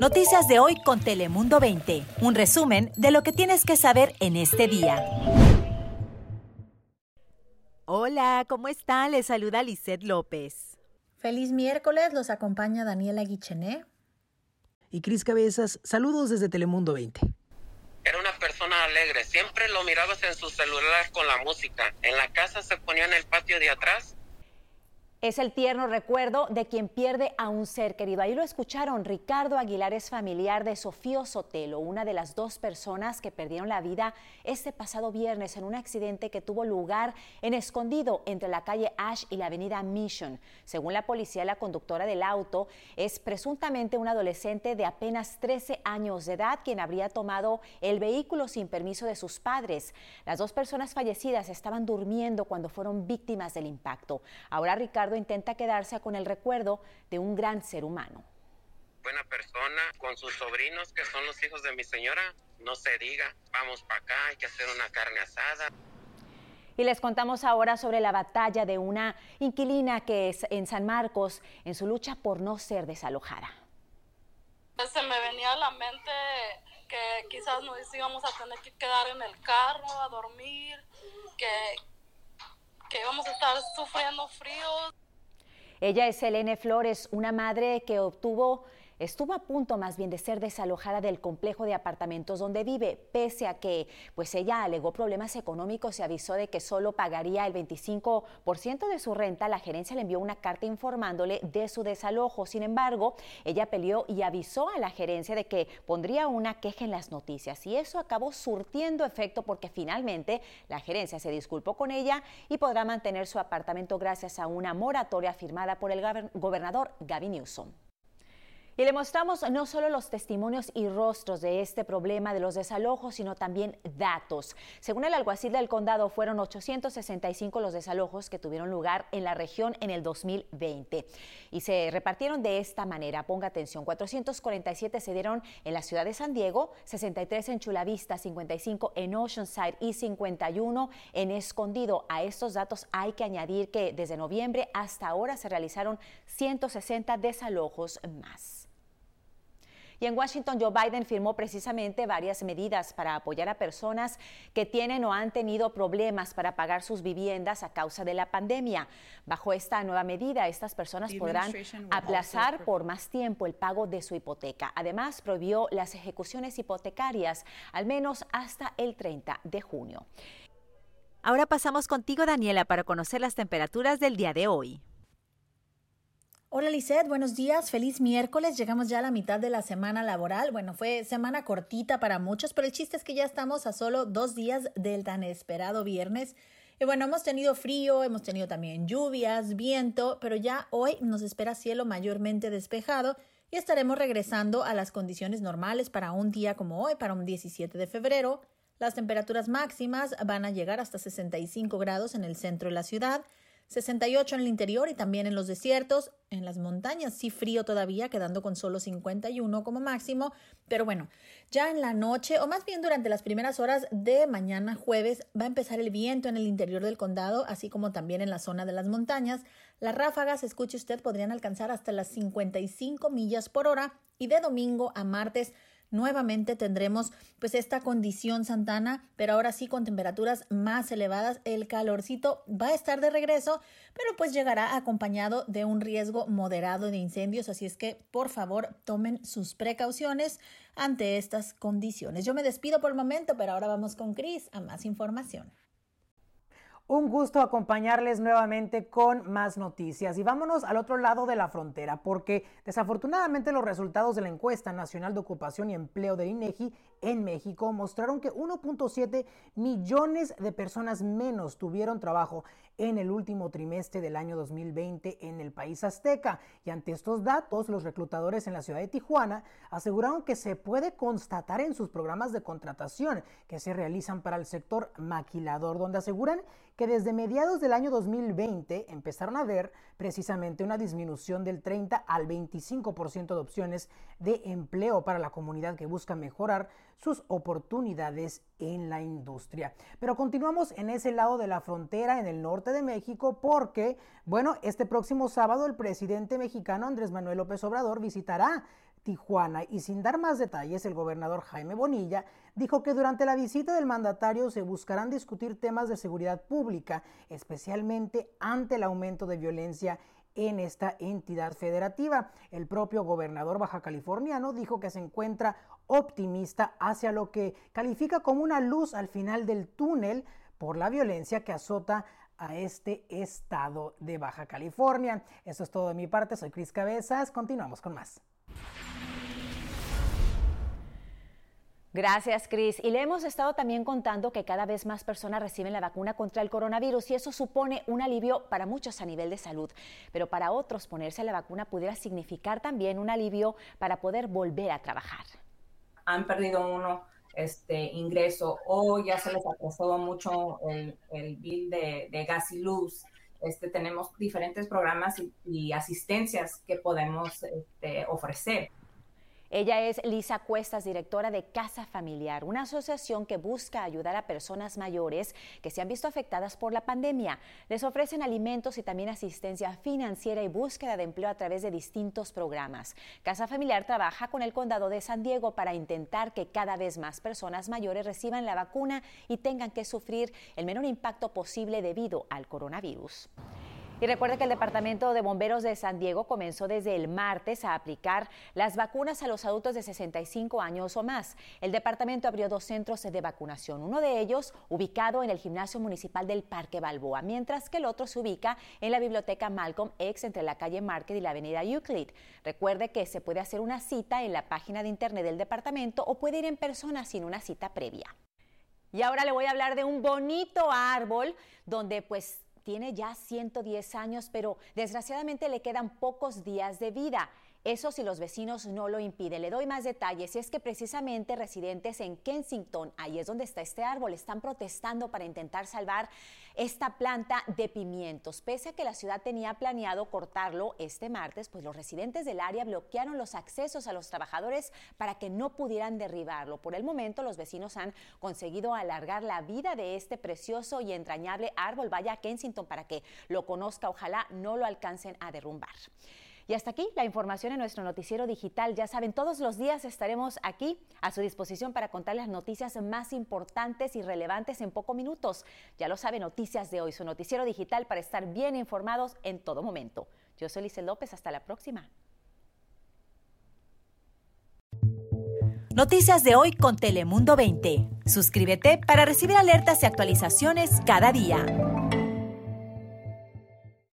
Noticias de hoy con Telemundo 20. Un resumen de lo que tienes que saber en este día. Hola, ¿cómo están? Les saluda Lisette López. Feliz miércoles, los acompaña Daniela Guichené. Y Cris Cabezas, saludos desde Telemundo 20. Era una persona alegre, siempre lo mirabas en su celular con la música. En la casa se ponía en el patio de atrás es el tierno recuerdo de quien pierde a un ser querido. Ahí lo escucharon. Ricardo Aguilar es familiar de Sofío Sotelo, una de las dos personas que perdieron la vida este pasado viernes en un accidente que tuvo lugar en escondido entre la calle Ash y la avenida Mission. Según la policía, la conductora del auto es presuntamente un adolescente de apenas 13 años de edad quien habría tomado el vehículo sin permiso de sus padres. Las dos personas fallecidas estaban durmiendo cuando fueron víctimas del impacto. Ahora Ricardo intenta quedarse con el recuerdo de un gran ser humano. Buena persona, con sus sobrinos que son los hijos de mi señora, no se diga, vamos para acá, hay que hacer una carne asada. Y les contamos ahora sobre la batalla de una inquilina que es en San Marcos en su lucha por no ser desalojada. Se me venía a la mente que quizás nos íbamos a tener que quedar en el carro a dormir, que, que vamos a estar sufriendo frío. Ella es Selene Flores, una madre que obtuvo estuvo a punto más bien de ser desalojada del complejo de apartamentos donde vive, pese a que pues ella alegó problemas económicos y avisó de que solo pagaría el 25% de su renta. La gerencia le envió una carta informándole de su desalojo. Sin embargo, ella peleó y avisó a la gerencia de que pondría una queja en las noticias y eso acabó surtiendo efecto porque finalmente la gerencia se disculpó con ella y podrá mantener su apartamento gracias a una moratoria firmada por el gobernador Gavin Newsom. Y le mostramos no solo los testimonios y rostros de este problema de los desalojos, sino también datos. Según el alguacil del condado, fueron 865 los desalojos que tuvieron lugar en la región en el 2020. Y se repartieron de esta manera. Ponga atención, 447 se dieron en la ciudad de San Diego, 63 en Chula Vista, 55 en Oceanside y 51 en Escondido. A estos datos hay que añadir que desde noviembre hasta ahora se realizaron 160 desalojos más. Y en Washington, Joe Biden firmó precisamente varias medidas para apoyar a personas que tienen o han tenido problemas para pagar sus viviendas a causa de la pandemia. Bajo esta nueva medida, estas personas podrán aplazar por más tiempo el pago de su hipoteca. Además, prohibió las ejecuciones hipotecarias, al menos hasta el 30 de junio. Ahora pasamos contigo, Daniela, para conocer las temperaturas del día de hoy. Hola Lisette, buenos días, feliz miércoles. Llegamos ya a la mitad de la semana laboral. Bueno, fue semana cortita para muchos, pero el chiste es que ya estamos a solo dos días del tan esperado viernes. Y bueno, hemos tenido frío, hemos tenido también lluvias, viento, pero ya hoy nos espera cielo mayormente despejado y estaremos regresando a las condiciones normales para un día como hoy, para un 17 de febrero. Las temperaturas máximas van a llegar hasta 65 grados en el centro de la ciudad 68 en el interior y también en los desiertos, en las montañas sí frío todavía, quedando con solo 51 como máximo, pero bueno, ya en la noche o más bien durante las primeras horas de mañana jueves va a empezar el viento en el interior del condado, así como también en la zona de las montañas. Las ráfagas, escuche usted, podrían alcanzar hasta las 55 millas por hora y de domingo a martes nuevamente tendremos pues esta condición Santana, pero ahora sí con temperaturas más elevadas, el calorcito va a estar de regreso, pero pues llegará acompañado de un riesgo moderado de incendios, así es que por favor tomen sus precauciones ante estas condiciones. Yo me despido por el momento, pero ahora vamos con Cris a más información. Un gusto acompañarles nuevamente con más noticias. Y vámonos al otro lado de la frontera, porque desafortunadamente los resultados de la encuesta nacional de ocupación y empleo de INEGI en México mostraron que 1.7 millones de personas menos tuvieron trabajo en el último trimestre del año 2020 en el país azteca. Y ante estos datos, los reclutadores en la ciudad de Tijuana aseguraron que se puede constatar en sus programas de contratación que se realizan para el sector maquilador, donde aseguran que desde mediados del año 2020 empezaron a ver precisamente una disminución del 30 al 25% de opciones de empleo para la comunidad que busca mejorar sus oportunidades en la industria. Pero continuamos en ese lado de la frontera, en el norte de México, porque, bueno, este próximo sábado el presidente mexicano Andrés Manuel López Obrador visitará Tijuana. Y sin dar más detalles, el gobernador Jaime Bonilla dijo que durante la visita del mandatario se buscarán discutir temas de seguridad pública, especialmente ante el aumento de violencia en esta entidad federativa. El propio gobernador baja californiano dijo que se encuentra optimista hacia lo que califica como una luz al final del túnel por la violencia que azota a este estado de Baja California. Eso es todo de mi parte, soy Cris Cabezas, continuamos con más. Gracias, Cris. Y le hemos estado también contando que cada vez más personas reciben la vacuna contra el coronavirus y eso supone un alivio para muchos a nivel de salud. Pero para otros, ponerse la vacuna pudiera significar también un alivio para poder volver a trabajar. Han perdido uno este ingreso o ya se les atrasó mucho el, bill de, gas y luz. Este, tenemos diferentes programas y, asistencias que podemos este, ofrecer. Ella es Lisa Cuestas, directora de Casa Familiar, una asociación que busca ayudar a personas mayores que se han visto afectadas por la pandemia. Les ofrecen alimentos y también asistencia financiera y búsqueda de empleo a través de distintos programas. Casa Familiar trabaja con el condado de San Diego para intentar que cada vez más personas mayores reciban la vacuna y tengan que sufrir el menor impacto posible debido al coronavirus. Y recuerde que el Departamento de Bomberos de San Diego comenzó desde el martes a aplicar las vacunas a los adultos de 65 años o más. El departamento abrió dos centros de vacunación, uno de ellos ubicado en el gimnasio municipal del Parque Balboa, mientras que el otro se ubica en la biblioteca Malcolm X entre la calle Market y la avenida Euclid. Recuerde que se puede hacer una cita en la página de internet del departamento o puede ir en persona sin una cita previa. Y ahora le voy a hablar de un bonito árbol donde pues tiene ya 110 años, pero desgraciadamente le quedan pocos días de vida. Eso si los vecinos no lo impiden. Le doy más detalles y es que precisamente residentes en Kensington, ahí es donde está este árbol, están protestando para intentar salvar esta planta de pimientos. Pese a que la ciudad tenía planeado cortarlo este martes, pues los residentes del área bloquearon los accesos a los trabajadores para que no pudieran derribarlo. Por el momento, los vecinos han conseguido alargar la vida de este precioso y entrañable árbol. Vaya a Kensington para que lo conozca. Ojalá no lo alcancen a derrumbar. Y hasta aquí la información en nuestro noticiero digital. Ya saben, todos los días estaremos aquí a su disposición para contar las noticias más importantes y relevantes en pocos minutos. Ya lo saben, Noticias de hoy, su noticiero digital para estar bien informados en todo momento. Yo soy Lice López, hasta la próxima. Noticias de hoy con Telemundo 20. Suscríbete para recibir alertas y actualizaciones cada día.